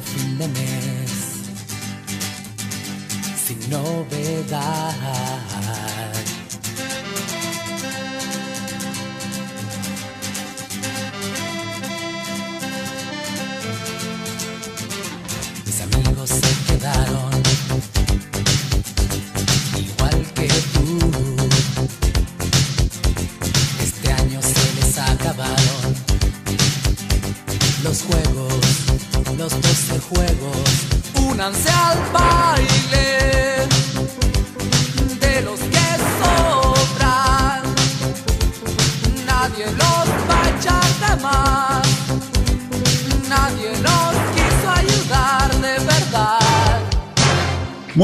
Fin de mes sin novedad.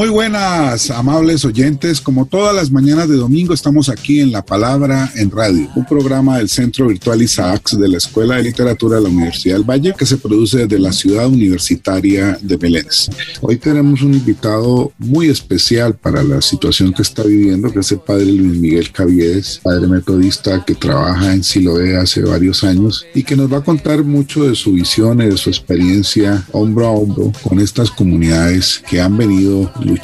Muy buenas, amables oyentes. Como todas las mañanas de domingo, estamos aquí en La Palabra en Radio, un programa del Centro Virtual Isaacs de la Escuela de Literatura de la Universidad del Valle que se produce desde la ciudad universitaria de Belénes. Hoy tenemos un invitado muy especial para la situación que está viviendo, que es el padre Luis Miguel Caviedes, padre metodista que trabaja en Siloé hace varios años y que nos va a contar mucho de su visión y de su experiencia hombro a hombro con estas comunidades que han venido luchando,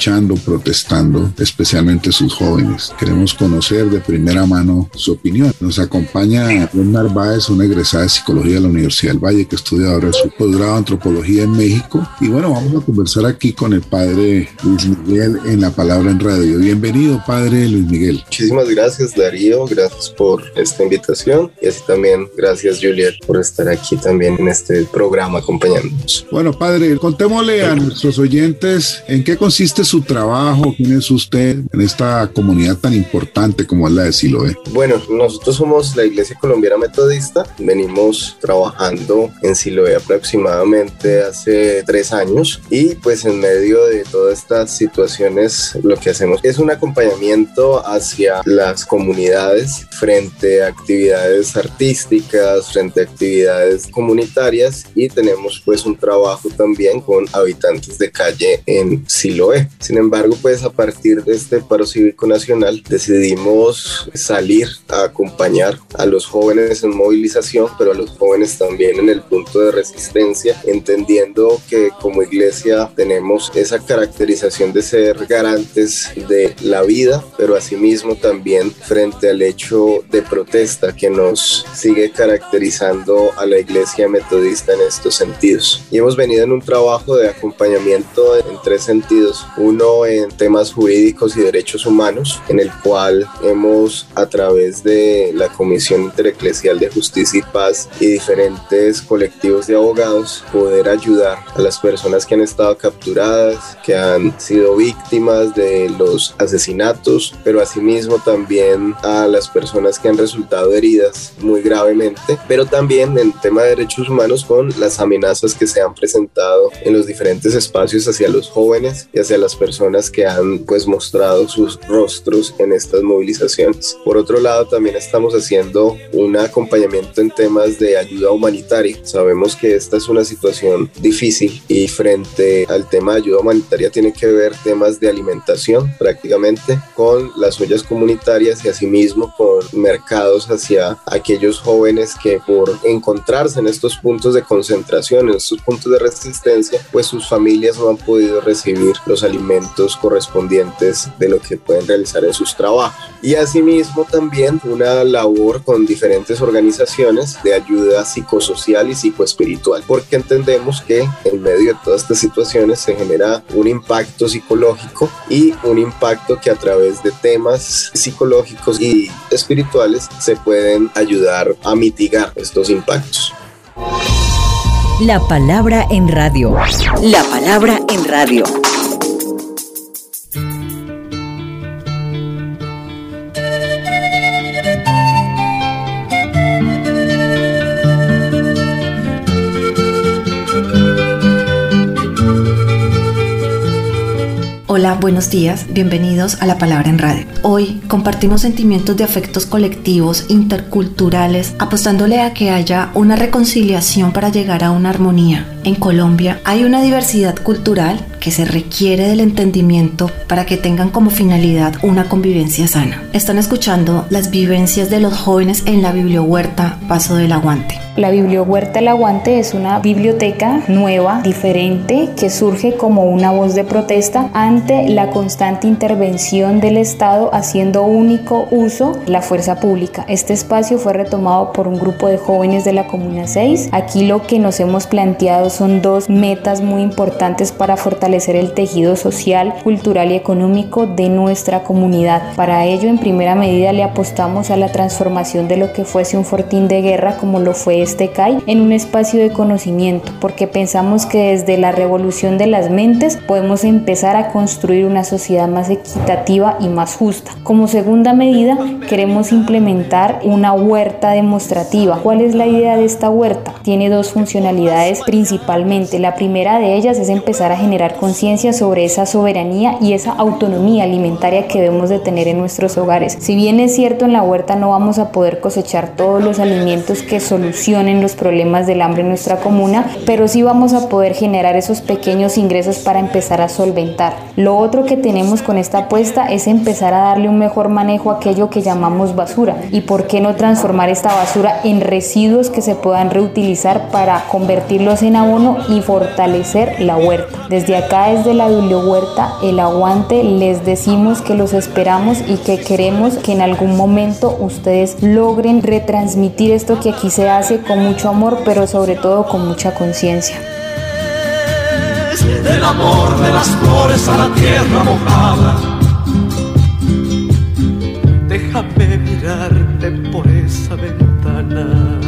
protestando, especialmente sus jóvenes. Queremos conocer de primera mano su opinión. Nos acompaña Ren Narváez, una egresada de psicología de la Universidad del Valle que estudia ahora su posgrado de antropología en México. Y bueno, vamos a conversar aquí con el padre Luis Miguel en la palabra en radio. Bienvenido, padre Luis Miguel. Muchísimas gracias, Darío. Gracias por esta invitación. Y así también gracias, Juliet, por estar aquí también en este programa acompañándonos. Bueno, padre, contémosle a nuestros oyentes en qué consiste su trabajo? ¿Quién es usted en esta comunidad tan importante como es la de Siloé? Bueno, nosotros somos la Iglesia Colombiana Metodista. Venimos trabajando en Siloé aproximadamente hace tres años y pues en medio de todas estas situaciones lo que hacemos es un acompañamiento hacia las comunidades frente a actividades artísticas, frente a actividades comunitarias y tenemos pues un trabajo también con habitantes de calle en Siloé. Sin embargo, pues a partir de este paro cívico nacional decidimos salir a acompañar a los jóvenes en movilización, pero a los jóvenes también en el punto de resistencia, entendiendo que como iglesia tenemos esa caracterización de ser garantes de la vida, pero asimismo también frente al hecho de protesta que nos sigue caracterizando a la iglesia metodista en estos sentidos. Y hemos venido en un trabajo de acompañamiento en tres sentidos uno en temas jurídicos y derechos humanos, en el cual hemos a través de la Comisión Intereclesial de Justicia y Paz y diferentes colectivos de abogados poder ayudar a las personas que han estado capturadas, que han sido víctimas de los asesinatos, pero asimismo también a las personas que han resultado heridas muy gravemente, pero también en tema de derechos humanos con las amenazas que se han presentado en los diferentes espacios hacia los jóvenes y hacia las personas que han pues mostrado sus rostros en estas movilizaciones. Por otro lado, también estamos haciendo un acompañamiento en temas de ayuda humanitaria. Sabemos que esta es una situación difícil y frente al tema de ayuda humanitaria tiene que ver temas de alimentación prácticamente con las ollas comunitarias y asimismo con mercados hacia aquellos jóvenes que por encontrarse en estos puntos de concentración, en estos puntos de resistencia, pues sus familias no han podido recibir los alimentos alimentos correspondientes de lo que pueden realizar en sus trabajos. Y asimismo también una labor con diferentes organizaciones de ayuda psicosocial y psicoespiritual, porque entendemos que en medio de todas estas situaciones se genera un impacto psicológico y un impacto que a través de temas psicológicos y espirituales se pueden ayudar a mitigar estos impactos. La palabra en radio. La palabra en radio. Buenos días, bienvenidos a La Palabra en Radio. Hoy compartimos sentimientos de afectos colectivos, interculturales, apostándole a que haya una reconciliación para llegar a una armonía. En Colombia hay una diversidad cultural que se requiere del entendimiento para que tengan como finalidad una convivencia sana. Están escuchando las vivencias de los jóvenes en la Bibliohuerta Paso del Aguante. La Bibliohuerta El Aguante es una biblioteca nueva, diferente, que surge como una voz de protesta ante la constante intervención del Estado haciendo único uso la fuerza pública. Este espacio fue retomado por un grupo de jóvenes de la Comuna 6. Aquí lo que nos hemos planteado son dos metas muy importantes para fortalecer el tejido social, cultural y económico de nuestra comunidad. Para ello, en primera medida, le apostamos a la transformación de lo que fuese un fortín de guerra como lo fue este CAI en un espacio de conocimiento, porque pensamos que desde la revolución de las mentes podemos empezar a construir una sociedad más equitativa y más justa. Como segunda medida, queremos implementar una huerta demostrativa. ¿Cuál es la idea de esta huerta? Tiene dos funcionalidades principalmente. La primera de ellas es empezar a generar conciencia sobre esa soberanía y esa autonomía alimentaria que debemos de tener en nuestros hogares. Si bien es cierto en la huerta no vamos a poder cosechar todos los alimentos que solucionan en los problemas del hambre en nuestra comuna, pero sí vamos a poder generar esos pequeños ingresos para empezar a solventar. Lo otro que tenemos con esta apuesta es empezar a darle un mejor manejo a aquello que llamamos basura y por qué no transformar esta basura en residuos que se puedan reutilizar para convertirlos en abono y fortalecer la huerta. Desde acá, desde la Huerta, el aguante, les decimos que los esperamos y que queremos que en algún momento ustedes logren retransmitir esto que aquí se hace con mucho amor, pero sobre todo con mucha conciencia. El amor de las flores a la tierra mojada. Déjame mirarte por esa ventana.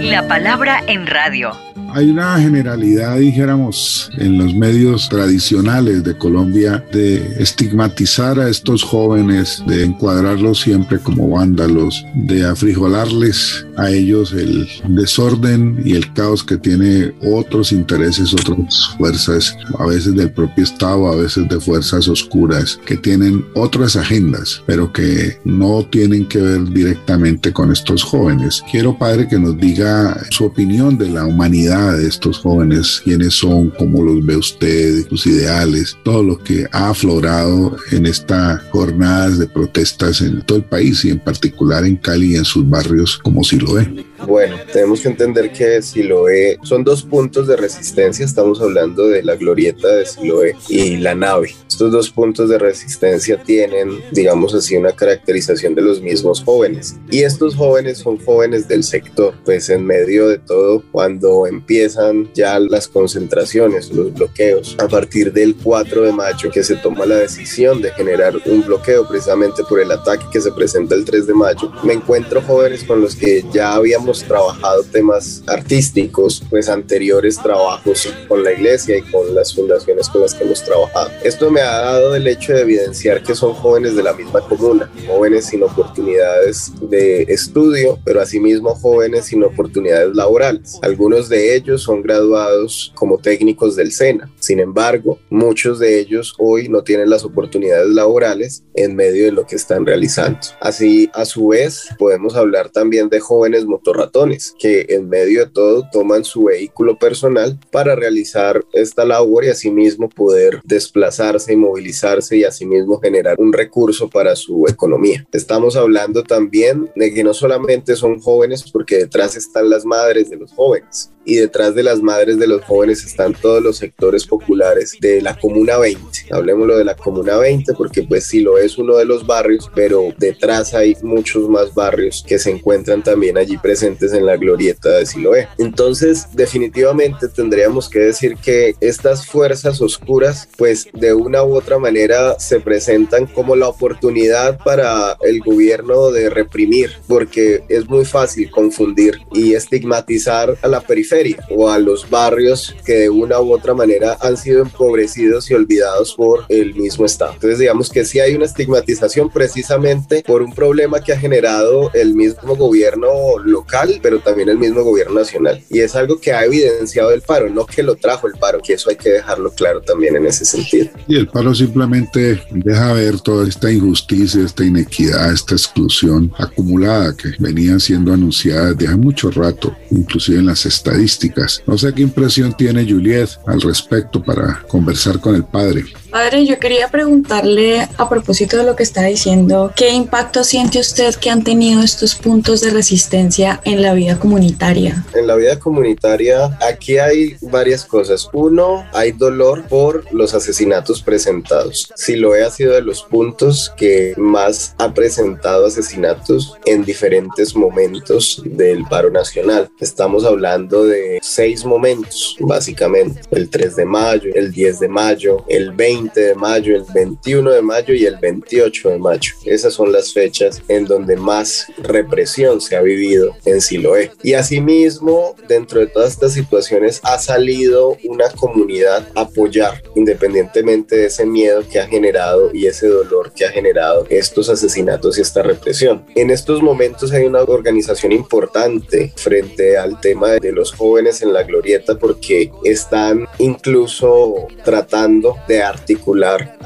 La palabra en radio hay una generalidad, dijéramos, en los medios tradicionales de Colombia de estigmatizar a estos jóvenes, de encuadrarlos siempre como vándalos, de afrijolarles a ellos el desorden y el caos que tiene otros intereses, otras fuerzas, a veces del propio Estado, a veces de fuerzas oscuras, que tienen otras agendas, pero que no tienen que ver directamente con estos jóvenes. Quiero, Padre, que nos diga su opinión de la humanidad de estos jóvenes, quiénes son, cómo los ve usted, sus ideales, todo lo que ha aflorado en estas jornadas de protestas en todo el país y en particular en Cali y en sus barrios como si lo ve. Bueno, tenemos que entender que Siloé son dos puntos de resistencia. Estamos hablando de la glorieta de Siloé y la nave. Estos dos puntos de resistencia tienen, digamos así, una caracterización de los mismos jóvenes. Y estos jóvenes son jóvenes del sector, pues en medio de todo, cuando empiezan ya las concentraciones, los bloqueos, a partir del 4 de mayo, que se toma la decisión de generar un bloqueo precisamente por el ataque que se presenta el 3 de mayo, me encuentro jóvenes con los que ya habíamos trabajado temas artísticos, pues anteriores trabajos con la iglesia y con las fundaciones con las que hemos trabajado. Esto me ha dado el hecho de evidenciar que son jóvenes de la misma comuna, jóvenes sin oportunidades de estudio, pero asimismo jóvenes sin oportunidades laborales. Algunos de ellos son graduados como técnicos del SENA. Sin embargo, muchos de ellos hoy no tienen las oportunidades laborales en medio de lo que están realizando. Así, a su vez, podemos hablar también de jóvenes que en medio de todo toman su vehículo personal para realizar esta labor y asimismo poder desplazarse movilizarse y asimismo generar un recurso para su economía. Estamos hablando también de que no solamente son jóvenes porque detrás están las madres de los jóvenes. Y detrás de las madres de los jóvenes están todos los sectores populares de la Comuna 20. Hablemoslo de la Comuna 20 porque pues sí lo es uno de los barrios, pero detrás hay muchos más barrios que se encuentran también allí presentes en la glorieta de Siloé. Entonces, definitivamente tendríamos que decir que estas fuerzas oscuras pues de una u otra manera se presentan como la oportunidad para el gobierno de reprimir, porque es muy fácil confundir y estigmatizar a la periferia o a los barrios que de una u otra manera han sido empobrecidos y olvidados por el mismo Estado. Entonces digamos que sí hay una estigmatización precisamente por un problema que ha generado el mismo gobierno local, pero también el mismo gobierno nacional. Y es algo que ha evidenciado el paro, no que lo trajo el paro, que eso hay que dejarlo claro también en ese sentido. Y el paro simplemente deja ver toda esta injusticia, esta inequidad, esta exclusión acumulada que venía siendo anunciada desde hace mucho rato, inclusive en las estadísticas. No sé qué impresión tiene Juliet al respecto para conversar con el padre. Padre, yo quería preguntarle a propósito de lo que está diciendo, ¿qué impacto siente usted que han tenido estos puntos de resistencia en la vida comunitaria? En la vida comunitaria, aquí hay varias cosas. Uno, hay dolor por los asesinatos presentados. Si lo he sido de los puntos que más ha presentado asesinatos en diferentes momentos del paro nacional. Estamos hablando de seis momentos, básicamente. El 3 de mayo, el 10 de mayo, el 20 de mayo, el 21 de mayo y el 28 de mayo. Esas son las fechas en donde más represión se ha vivido en Siloé. Y asimismo, dentro de todas estas situaciones ha salido una comunidad a apoyar, independientemente de ese miedo que ha generado y ese dolor que ha generado estos asesinatos y esta represión. En estos momentos hay una organización importante frente al tema de los jóvenes en la glorieta porque están incluso tratando de articular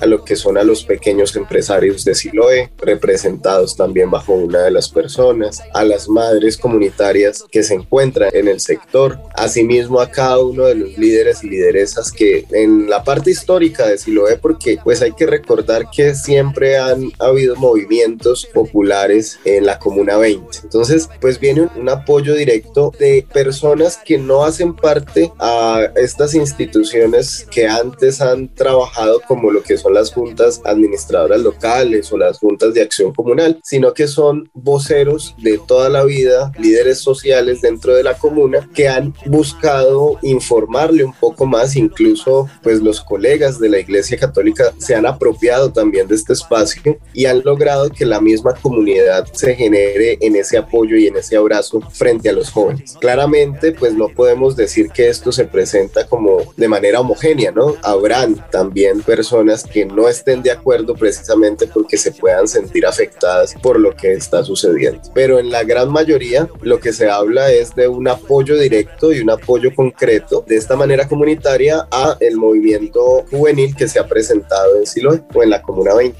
a lo que son a los pequeños empresarios de Siloé, representados también bajo una de las personas, a las madres comunitarias que se encuentran en el sector, asimismo a cada uno de los líderes y lideresas que en la parte histórica de Siloé, porque pues hay que recordar que siempre han habido movimientos populares en la Comuna 20. Entonces, pues viene un apoyo directo de personas que no hacen parte a estas instituciones que antes han trabajado como lo que son las juntas administradoras locales o las juntas de acción comunal, sino que son voceros de toda la vida, líderes sociales dentro de la comuna que han buscado informarle un poco más, incluso pues los colegas de la Iglesia Católica se han apropiado también de este espacio y han logrado que la misma comunidad se genere en ese apoyo y en ese abrazo frente a los jóvenes. Claramente pues no podemos decir que esto se presenta como de manera homogénea, ¿no? Habrán también personas que no estén de acuerdo precisamente porque se puedan sentir afectadas por lo que está sucediendo. Pero en la gran mayoría lo que se habla es de un apoyo directo y un apoyo concreto de esta manera comunitaria a el movimiento juvenil que se ha presentado en Siloé o en la Comuna 20.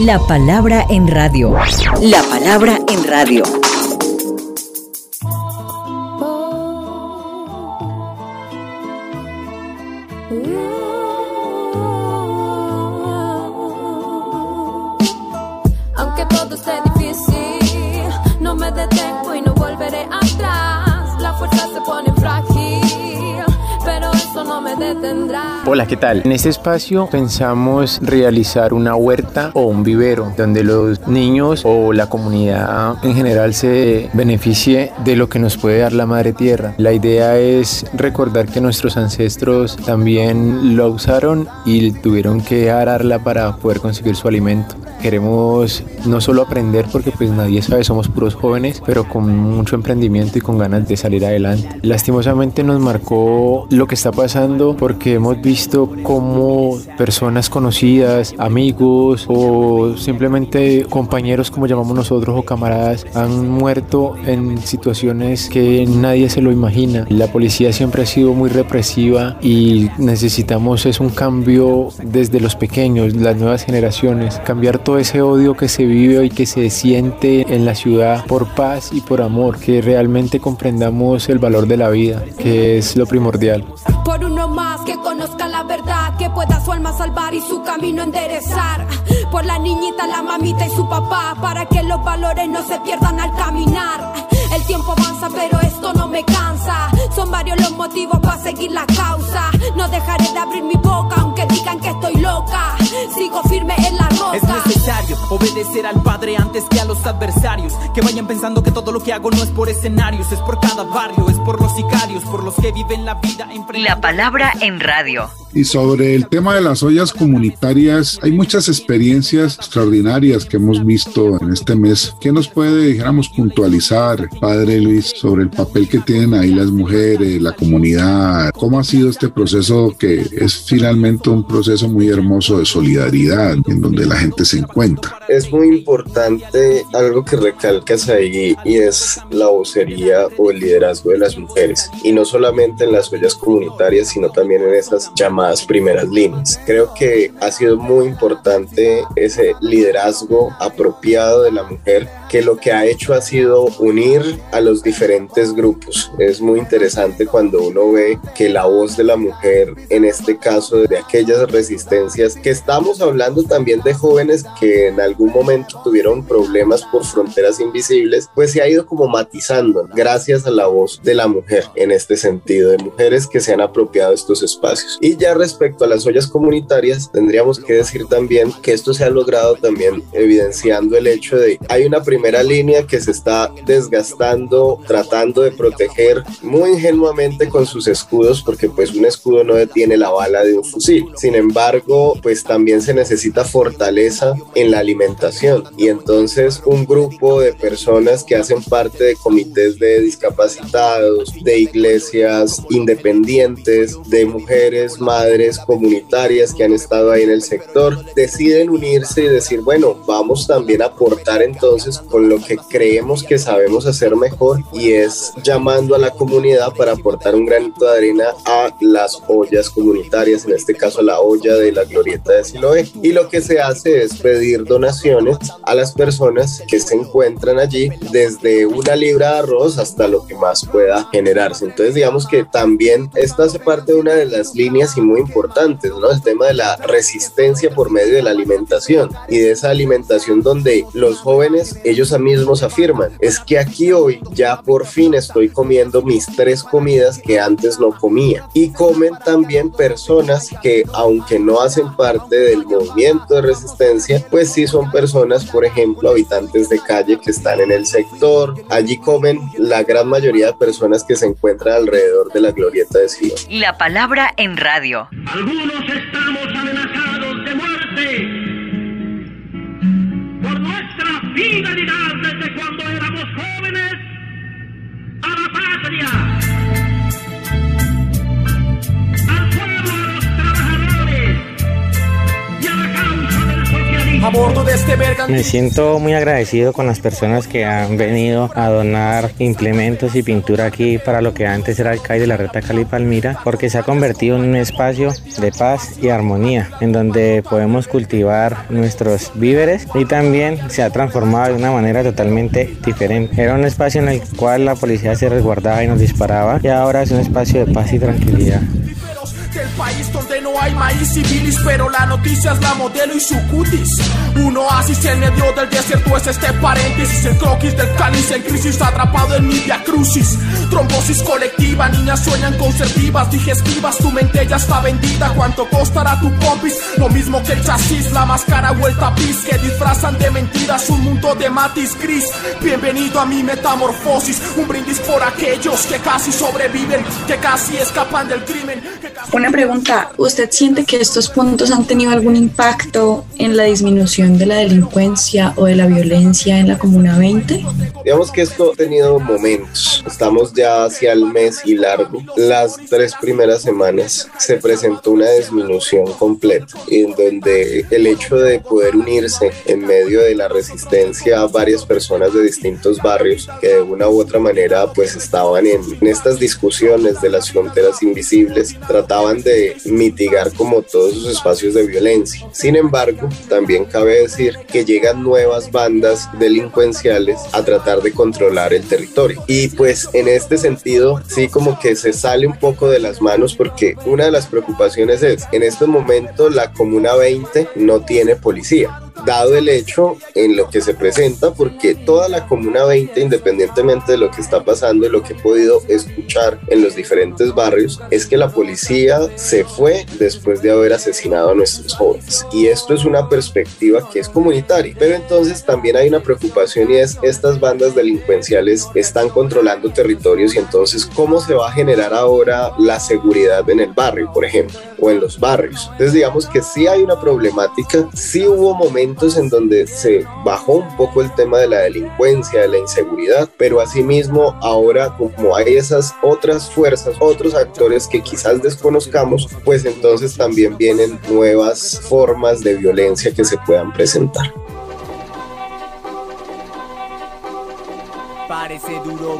La palabra en radio. La palabra en radio. Hola, ¿qué tal? En este espacio pensamos realizar una huerta o un vivero donde los niños o la comunidad en general se beneficie de lo que nos puede dar la madre tierra. La idea es recordar que nuestros ancestros también lo usaron y tuvieron que ararla para poder conseguir su alimento. Queremos no solo aprender porque pues nadie sabe, somos puros jóvenes, pero con mucho emprendimiento y con ganas de salir adelante. Lastimosamente nos marcó lo que está pasando porque hemos visto cómo personas conocidas, amigos o simplemente compañeros como llamamos nosotros o camaradas han muerto en situaciones que nadie se lo imagina. La policía siempre ha sido muy represiva y necesitamos es un cambio desde los pequeños, las nuevas generaciones, cambiar todo ese odio que se vive y que se siente en la ciudad por paz y por amor, que realmente comprendamos el valor de la vida, que es lo primordial. Por uno que conozca la verdad, que pueda su alma salvar y su camino enderezar. Por la niñita, la mamita y su papá, para que los valores no se pierdan al caminar. El tiempo avanza, pero esto no me cansa. Son varios los motivos para seguir la causa. No dejaré de abrir mi boca, aunque digan que estoy loca. Sigo firme en la roca. Es necesario obedecer al padre antes que a los adversarios. Que vayan pensando que todo lo que hago no es por escenarios, es por cada barrio, es por los sicarios, por los que viven la vida en La palabra en radio. Y sobre el tema de las ollas comunitarias, hay muchas experiencias extraordinarias que hemos visto en este mes. ¿Qué nos puede, dijéramos, puntualizar, Padre Luis, sobre el papel que tienen ahí las mujeres, la comunidad? ¿Cómo ha sido este proceso que es finalmente un proceso muy hermoso de solidaridad en donde la gente se encuentra? Es muy importante algo que recalcas ahí y es la vocería o el liderazgo de las mujeres. Y no solamente en las ollas comunitarias, sino también en esas llamadas primeras líneas. Creo que ha sido muy importante ese liderazgo apropiado de la mujer que lo que ha hecho ha sido unir a los diferentes grupos. Es muy interesante cuando uno ve que la voz de la mujer, en este caso de aquellas resistencias, que estamos hablando también de jóvenes que en algún momento tuvieron problemas por fronteras invisibles, pues se ha ido como matizando gracias a la voz de la mujer en este sentido, de mujeres que se han apropiado estos espacios. Y ya respecto a las ollas comunitarias, tendríamos que decir también que esto se ha logrado también evidenciando el hecho de hay una primera línea que se está desgastando, tratando de proteger muy ingenuamente con sus escudos, porque pues un escudo no detiene la bala de un fusil. Sin embargo, pues también se necesita fortaleza en la alimentación y entonces un grupo de personas que hacen parte de comités de discapacitados, de iglesias independientes, de mujeres más comunitarias que han estado ahí en el sector, deciden unirse y decir, bueno, vamos también a aportar entonces con lo que creemos que sabemos hacer mejor y es llamando a la comunidad para aportar un granito de arena a las ollas comunitarias, en este caso la olla de la glorieta de Siloé. Y lo que se hace es pedir donaciones a las personas que se encuentran allí, desde una libra de arroz hasta lo que más pueda generarse. Entonces digamos que también esta hace parte de una de las líneas y muy importantes, ¿no? El tema de la resistencia por medio de la alimentación y de esa alimentación donde los jóvenes, ellos mismos afirman, es que aquí hoy ya por fin estoy comiendo mis tres comidas que antes no comía. Y comen también personas que aunque no hacen parte del movimiento de resistencia, pues sí son personas, por ejemplo, habitantes de calle que están en el sector. Allí comen la gran mayoría de personas que se encuentran alrededor de la glorieta de Sion. La palabra en radio. Algunos estamos amenazados de muerte por nuestra fidelidad desde cuando éramos jóvenes a la patria. Me siento muy agradecido con las personas que han venido a donar implementos y pintura aquí para lo que antes era el CAI de la Reta Cali Palmira, porque se ha convertido en un espacio de paz y armonía, en donde podemos cultivar nuestros víveres y también se ha transformado de una manera totalmente diferente. Era un espacio en el cual la policía se resguardaba y nos disparaba y ahora es un espacio de paz y tranquilidad maíz y bilis, pero la noticia es la modelo y su cutis. Un oasis en medio del desierto es este paréntesis, el croquis del cáliz en crisis atrapado en mi crucis. Trombosis colectiva, niñas sueñan con ser vivas, digestivas, tu mente ya está vendida. ¿Cuánto costará tu compis? Lo mismo que el chasis, la máscara vuelta a pis que disfrazan de mentiras un mundo de matiz gris. Bienvenido a mi metamorfosis, un brindis por aquellos que casi sobreviven, que casi escapan del crimen. Una pregunta, ¿usted que estos puntos han tenido algún impacto en la disminución de la delincuencia o de la violencia en la Comuna 20? Digamos que esto ha tenido momentos. Estamos ya hacia el mes y largo. Las tres primeras semanas se presentó una disminución completa en donde el hecho de poder unirse en medio de la resistencia a varias personas de distintos barrios que de una u otra manera pues estaban en, en estas discusiones de las fronteras invisibles trataban de mitigar como todos esos espacios de violencia. Sin embargo, también cabe decir que llegan nuevas bandas delincuenciales a tratar de controlar el territorio. Y pues en este sentido, sí como que se sale un poco de las manos porque una de las preocupaciones es, en este momento la Comuna 20 no tiene policía dado el hecho en lo que se presenta, porque toda la Comuna 20, independientemente de lo que está pasando y lo que he podido escuchar en los diferentes barrios, es que la policía se fue después de haber asesinado a nuestros jóvenes. Y esto es una perspectiva que es comunitaria. Pero entonces también hay una preocupación y es estas bandas delincuenciales están controlando territorios y entonces cómo se va a generar ahora la seguridad en el barrio, por ejemplo, o en los barrios. Entonces digamos que sí hay una problemática, sí hubo momentos en donde se bajó un poco el tema de la delincuencia, de la inseguridad, pero asimismo ahora como hay esas otras fuerzas, otros actores que quizás desconozcamos, pues entonces también vienen nuevas formas de violencia que se puedan presentar. Parece duro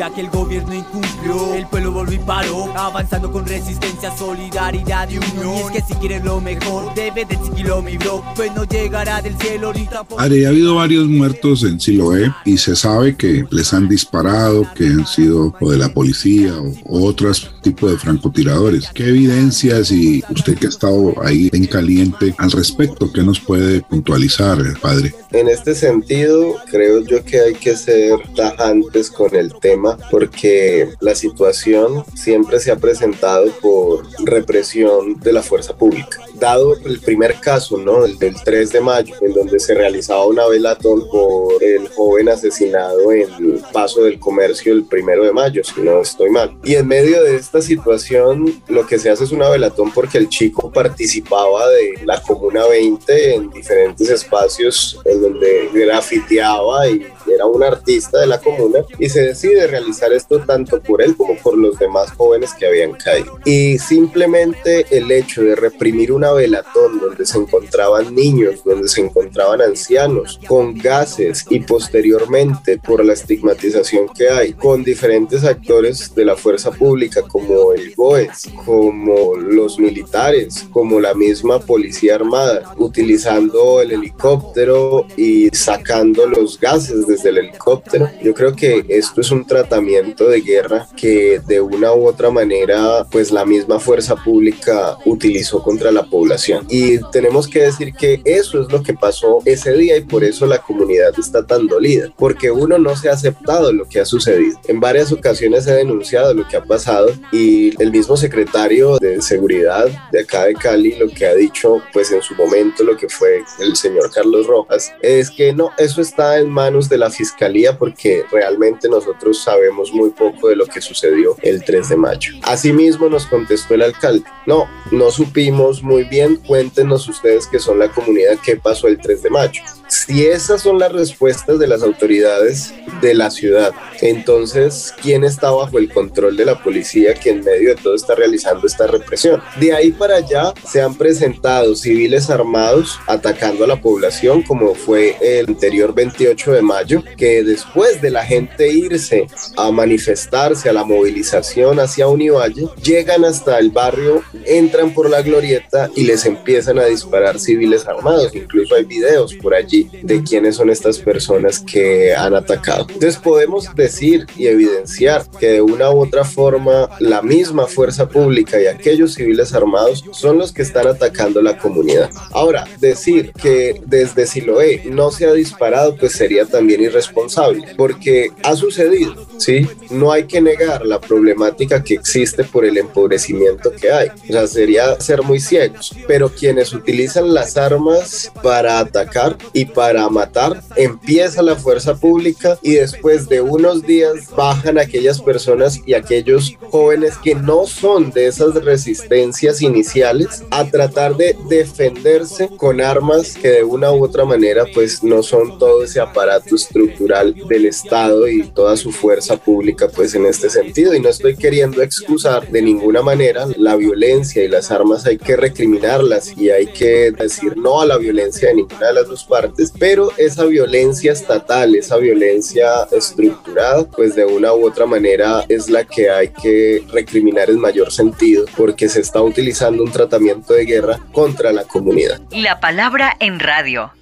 ya que el gobierno incumplió. El pueblo volvió y paró, avanzando con resistencia, solidaridad y unión. Y es que si quieres lo mejor, debe de seguirlo mi bro, pues no llegará del cielo ni tampoco. ha habido varios muertos en Siloé y se sabe que les han disparado, que han sido o de la policía o, otros tipos de francotiradores. ¿Qué evidencias y usted que ha estado ahí en caliente al respecto, qué nos puede puntualizar, padre? En este sentido, creo yo que hay que ser tajantes con el tema porque la situación siempre se ha presentado por represión de la fuerza pública. Dado el primer caso, ¿no? El del 3 de mayo, en donde se realizaba una velatón por el joven asesinado en el Paso del Comercio el primero de mayo, si no estoy mal. Y en medio de esta situación, lo que se hace es una velatón porque el chico participaba de la Comuna 20 en diferentes espacios en donde grafiteaba y era un artista de la comuna y se decide realizar esto tanto por él como por los demás jóvenes que habían caído. Y simplemente el hecho de reprimir una velatón donde se encontraban niños, donde se encontraban ancianos, con gases y posteriormente por la estigmatización que hay con diferentes actores de la fuerza pública como el GOES, como los militares, como la misma policía armada, utilizando el helicóptero y sacando los gases desde el helicóptero. Yo creo que esto es un tratamiento de guerra que de una u otra manera pues la misma fuerza pública utilizó contra la población. Y tenemos que decir que eso es lo que pasó ese día y por eso la comunidad está tan dolida, porque uno no se ha aceptado lo que ha sucedido. En varias ocasiones ha denunciado lo que ha pasado y el mismo secretario de seguridad de acá de Cali lo que ha dicho pues en su momento lo que fue el señor Carlos Rojas es que no, eso está en manos de la fiscalía porque realmente nosotros sabemos muy poco de lo que sucedió el 3 de mayo. Asimismo nos contestó el alcalde, no, no supimos muy bien, cuéntenos ustedes que son la comunidad qué pasó el 3 de mayo. Si esas son las respuestas de las autoridades de la ciudad, entonces, ¿quién está bajo el control de la policía que en medio de todo está realizando esta represión? De ahí para allá se han presentado civiles armados atacando a la población, como fue el anterior 28 de mayo, que después de la gente irse a manifestarse a la movilización hacia Univalle, llegan hasta el barrio, entran por la glorieta y les empiezan a disparar civiles armados. Incluso hay videos por allí de quiénes son estas personas que han atacado. Entonces podemos decir y evidenciar que de una u otra forma la misma fuerza pública y aquellos civiles armados son los que están atacando la comunidad. Ahora, decir que desde Siloé no se ha disparado pues sería también irresponsable porque ha sucedido, ¿sí? No hay que negar la problemática que existe por el empobrecimiento que hay. O sea, sería ser muy ciegos, pero quienes utilizan las armas para atacar y para matar, empieza la fuerza pública y después de unos días bajan aquellas personas y aquellos jóvenes que no son de esas resistencias iniciales a tratar de defenderse con armas que de una u otra manera pues no son todo ese aparato estructural del Estado y toda su fuerza pública pues en este sentido. Y no estoy queriendo excusar de ninguna manera la violencia y las armas. Hay que recriminarlas y hay que decir no a la violencia de ninguna de las dos partes pero esa violencia estatal, esa violencia estructurada, pues de una u otra manera es la que hay que recriminar en mayor sentido, porque se está utilizando un tratamiento de guerra contra la comunidad. La palabra en radio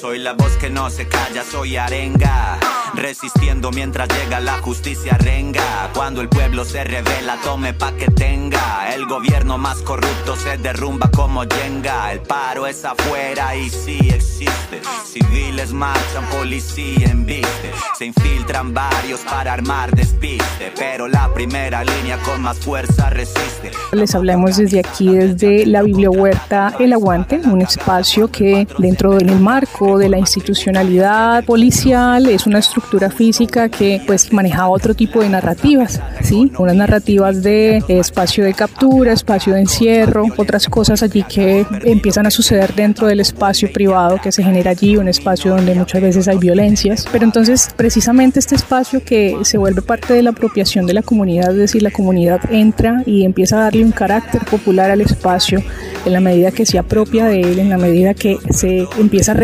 Soy la voz que no se calla, soy arenga. Resistiendo mientras llega la justicia renga. Cuando el pueblo se revela, tome pa' que tenga. El gobierno más corrupto se derrumba como Jenga. El paro es afuera y sí existe. Civiles marchan, policía embiste. Se infiltran varios para armar despiste. Pero la primera línea con más fuerza resiste. Les hablamos desde aquí, desde la Bibliohuerta El Aguante, un espacio que dentro del marco de la institucionalidad policial es una estructura física que pues manejaba otro tipo de narrativas, ¿sí? Unas narrativas de espacio de captura, espacio de encierro, otras cosas allí que empiezan a suceder dentro del espacio privado que se genera allí, un espacio donde muchas veces hay violencias. Pero entonces precisamente este espacio que se vuelve parte de la apropiación de la comunidad, es decir, la comunidad entra y empieza a darle un carácter popular al espacio en la medida que se apropia de él, en la medida que se empieza a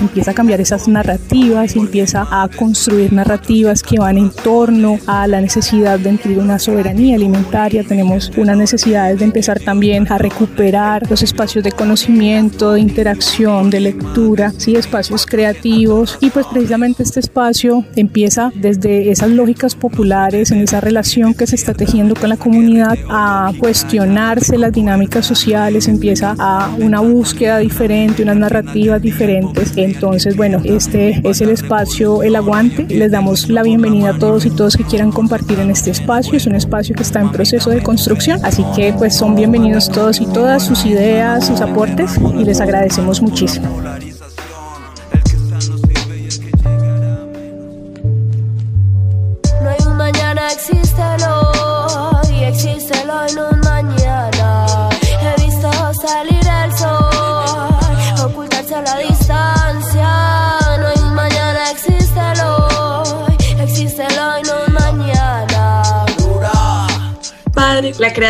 empieza a cambiar esas narrativas, empieza a construir narrativas que van en torno a la necesidad de incluir una soberanía alimentaria. Tenemos unas necesidades de empezar también a recuperar los espacios de conocimiento, de interacción, de lectura, ¿sí? espacios creativos y pues precisamente este espacio empieza desde esas lógicas populares, en esa relación que se está tejiendo con la comunidad, a cuestionarse las dinámicas sociales, empieza a una búsqueda diferente, unas narrativas diferentes. Entonces, bueno, este es el espacio El Aguante. Les damos la bienvenida a todos y todos que quieran compartir en este espacio. Es un espacio que está en proceso de construcción, así que pues son bienvenidos todos y todas sus ideas, sus aportes y les agradecemos muchísimo.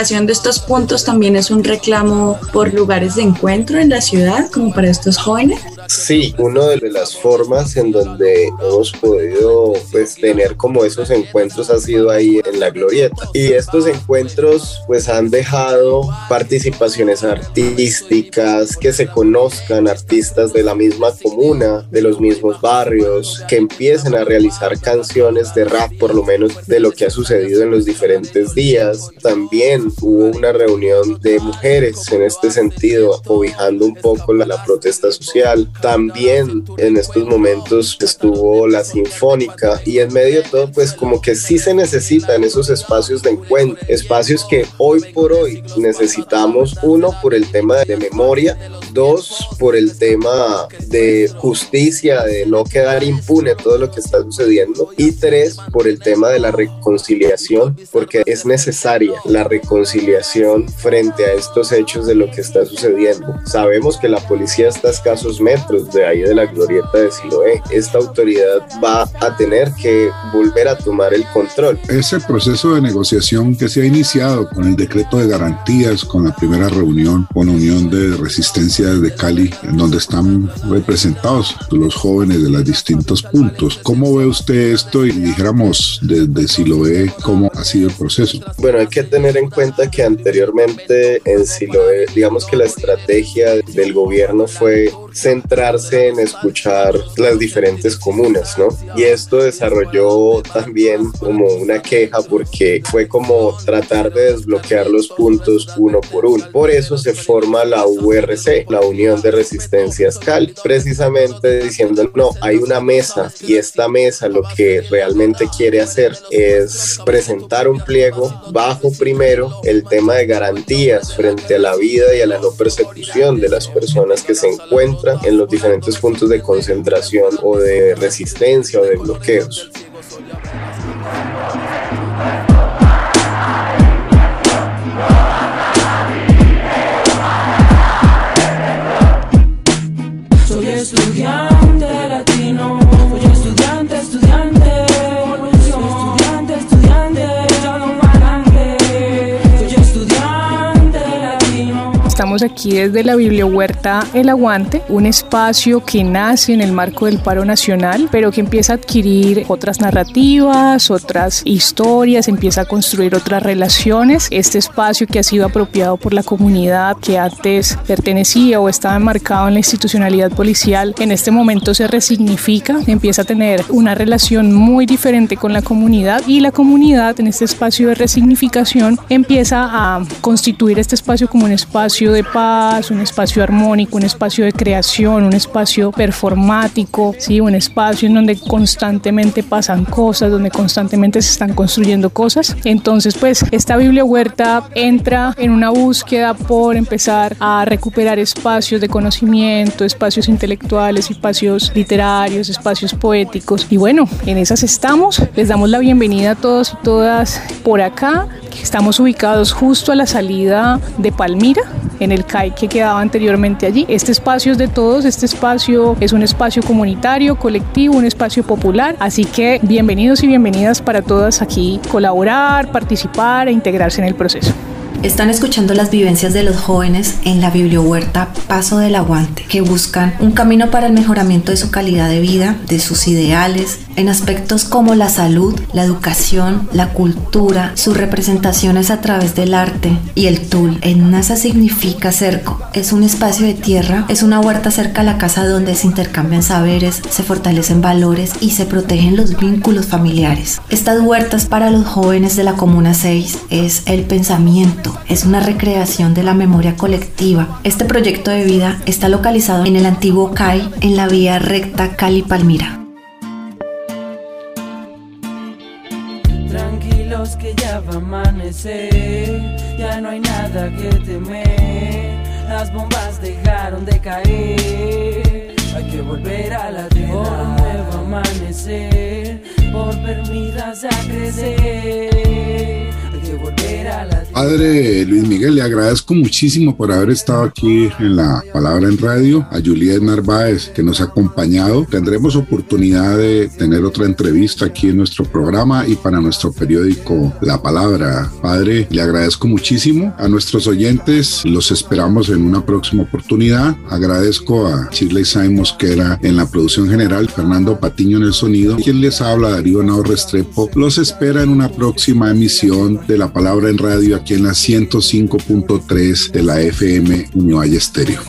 Creación de estos puntos también es un reclamo por lugares de encuentro en la ciudad, como para estos jóvenes. Sí, una de las formas en donde hemos podido pues tener como esos encuentros ha sido ahí en la glorieta. Y estos encuentros pues han dejado participaciones artísticas, que se conozcan artistas de la misma comuna, de los mismos barrios, que empiecen a realizar canciones de rap por lo menos de lo que ha sucedido en los diferentes días. También hubo una reunión de mujeres en este sentido, cobijando un poco la, la protesta social también en estos momentos estuvo la Sinfónica y en medio de todo pues como que sí se necesitan esos espacios de encuentro, espacios que hoy por hoy necesitamos, uno por el tema de memoria, dos por el tema de justicia, de no quedar impune todo lo que está sucediendo y tres por el tema de la reconciliación, porque es necesaria la reconciliación frente a estos hechos de lo que está sucediendo. Sabemos que la policía está a escasos metros de ahí de la glorieta de Siloé. Esta autoridad va a tener que volver a tomar el control. Ese proceso de negociación que se ha iniciado con el decreto de garantías, con la primera reunión con la Unión de Resistencia de Cali, en donde están representados los jóvenes de los distintos puntos. ¿Cómo ve usted esto y dijéramos desde Siloé cómo ha sido el proceso? Bueno, hay que tener en cuenta que anteriormente en Siloé, digamos que la estrategia del gobierno fue centrarse en escuchar las diferentes comunas, ¿no? Y esto desarrolló también como una queja porque fue como tratar de desbloquear los puntos uno por uno. Por eso se forma la URC, la Unión de Resistencias Cali, precisamente diciendo, no, hay una mesa y esta mesa lo que realmente quiere hacer es presentar un pliego bajo primero el tema de garantías frente a la vida y a la no persecución de las personas que se encuentran en los diferentes puntos de concentración o de resistencia o de bloqueos. Soy estudiante Estamos aquí desde la Bibliohuerta El Aguante, un espacio que nace en el marco del paro nacional, pero que empieza a adquirir otras narrativas, otras historias, empieza a construir otras relaciones. Este espacio que ha sido apropiado por la comunidad que antes pertenecía o estaba enmarcado en la institucionalidad policial, en este momento se resignifica, empieza a tener una relación muy diferente con la comunidad y la comunidad en este espacio de resignificación empieza a constituir este espacio como un espacio de paz, un espacio armónico, un espacio de creación, un espacio performático, ¿sí? un espacio en donde constantemente pasan cosas, donde constantemente se están construyendo cosas. Entonces, pues esta Biblia Huerta entra en una búsqueda por empezar a recuperar espacios de conocimiento, espacios intelectuales, espacios literarios, espacios poéticos. Y bueno, en esas estamos. Les damos la bienvenida a todos y todas por acá. Estamos ubicados justo a la salida de Palmira, en el CAI que quedaba anteriormente allí. Este espacio es de todos, este espacio es un espacio comunitario, colectivo, un espacio popular, así que bienvenidos y bienvenidas para todas aquí colaborar, participar e integrarse en el proceso. Están escuchando las vivencias de los jóvenes en la Bibliohuerta Paso del Aguante, que buscan un camino para el mejoramiento de su calidad de vida, de sus ideales, en aspectos como la salud, la educación, la cultura, sus representaciones a través del arte y el tul. En NASA significa cerco. Es un espacio de tierra, es una huerta cerca a la casa donde se intercambian saberes, se fortalecen valores y se protegen los vínculos familiares. Estas huertas para los jóvenes de la Comuna 6 es el pensamiento, es una recreación de la memoria colectiva. Este proyecto de vida está localizado en el antiguo CAI en la vía recta Cali-Palmira. A amanecer, ya no hay nada que temer, las bombas dejaron de caer, hay que volver a la tierra, nuevo amanecer, por ver vidas a crecer, Padre Luis Miguel, le agradezco muchísimo por haber estado aquí en la Palabra en Radio, a Juliet Narváez que nos ha acompañado. Tendremos oportunidad de tener otra entrevista aquí en nuestro programa y para nuestro periódico La Palabra. Padre, le agradezco muchísimo. A nuestros oyentes los esperamos en una próxima oportunidad. Agradezco a Shirley Sainz Mosquera en la producción general, Fernando Patiño en el sonido. Quien les habla, Darío Nao Restrepo, los espera en una próxima emisión de La Palabra en Radio aquí en la 105.3 de la FM Univalle Estéreo.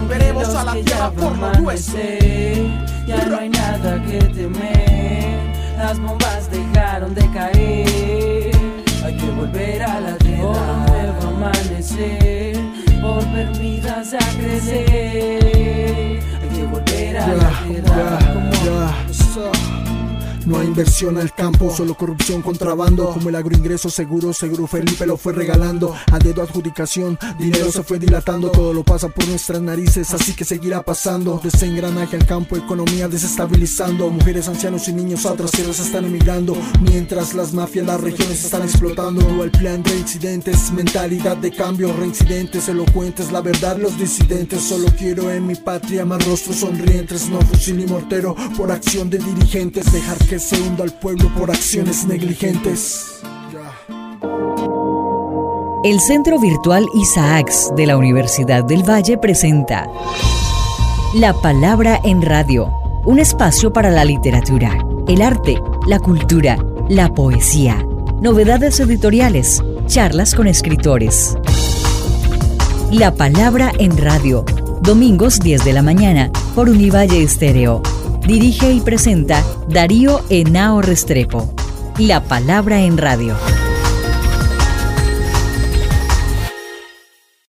Volveremos a la tierra por lo nuestro. Ya no hay nada que temer, las bombas dejaron de caer. Hay que volver a la tierra, por un nuevo amanecer, por ver vidas a crecer. Hay que volver a la tierra. No hay inversión al campo, solo corrupción, contrabando. Como el agroingreso seguro, seguro Felipe lo fue regalando. A dedo adjudicación, dinero se fue dilatando. Todo lo pasa por nuestras narices, así que seguirá pasando. Desengranaje al campo, economía desestabilizando. Mujeres, ancianos y niños a otras tierras están emigrando. Mientras las mafias, las regiones están explotando. El plan reincidentes, mentalidad de cambio. Reincidentes, elocuentes, la verdad, los disidentes. Solo quiero en mi patria más rostros sonrientes. No fusil y mortero por acción de dirigentes. Dejar se hunda al pueblo por acciones negligentes. El Centro Virtual Isaacs de la Universidad del Valle presenta La Palabra en Radio, un espacio para la literatura, el arte, la cultura, la poesía, novedades editoriales, charlas con escritores. La Palabra en Radio, domingos 10 de la mañana por Univalle Estéreo. Dirige y presenta Darío Henao Restrepo. La Palabra en Radio.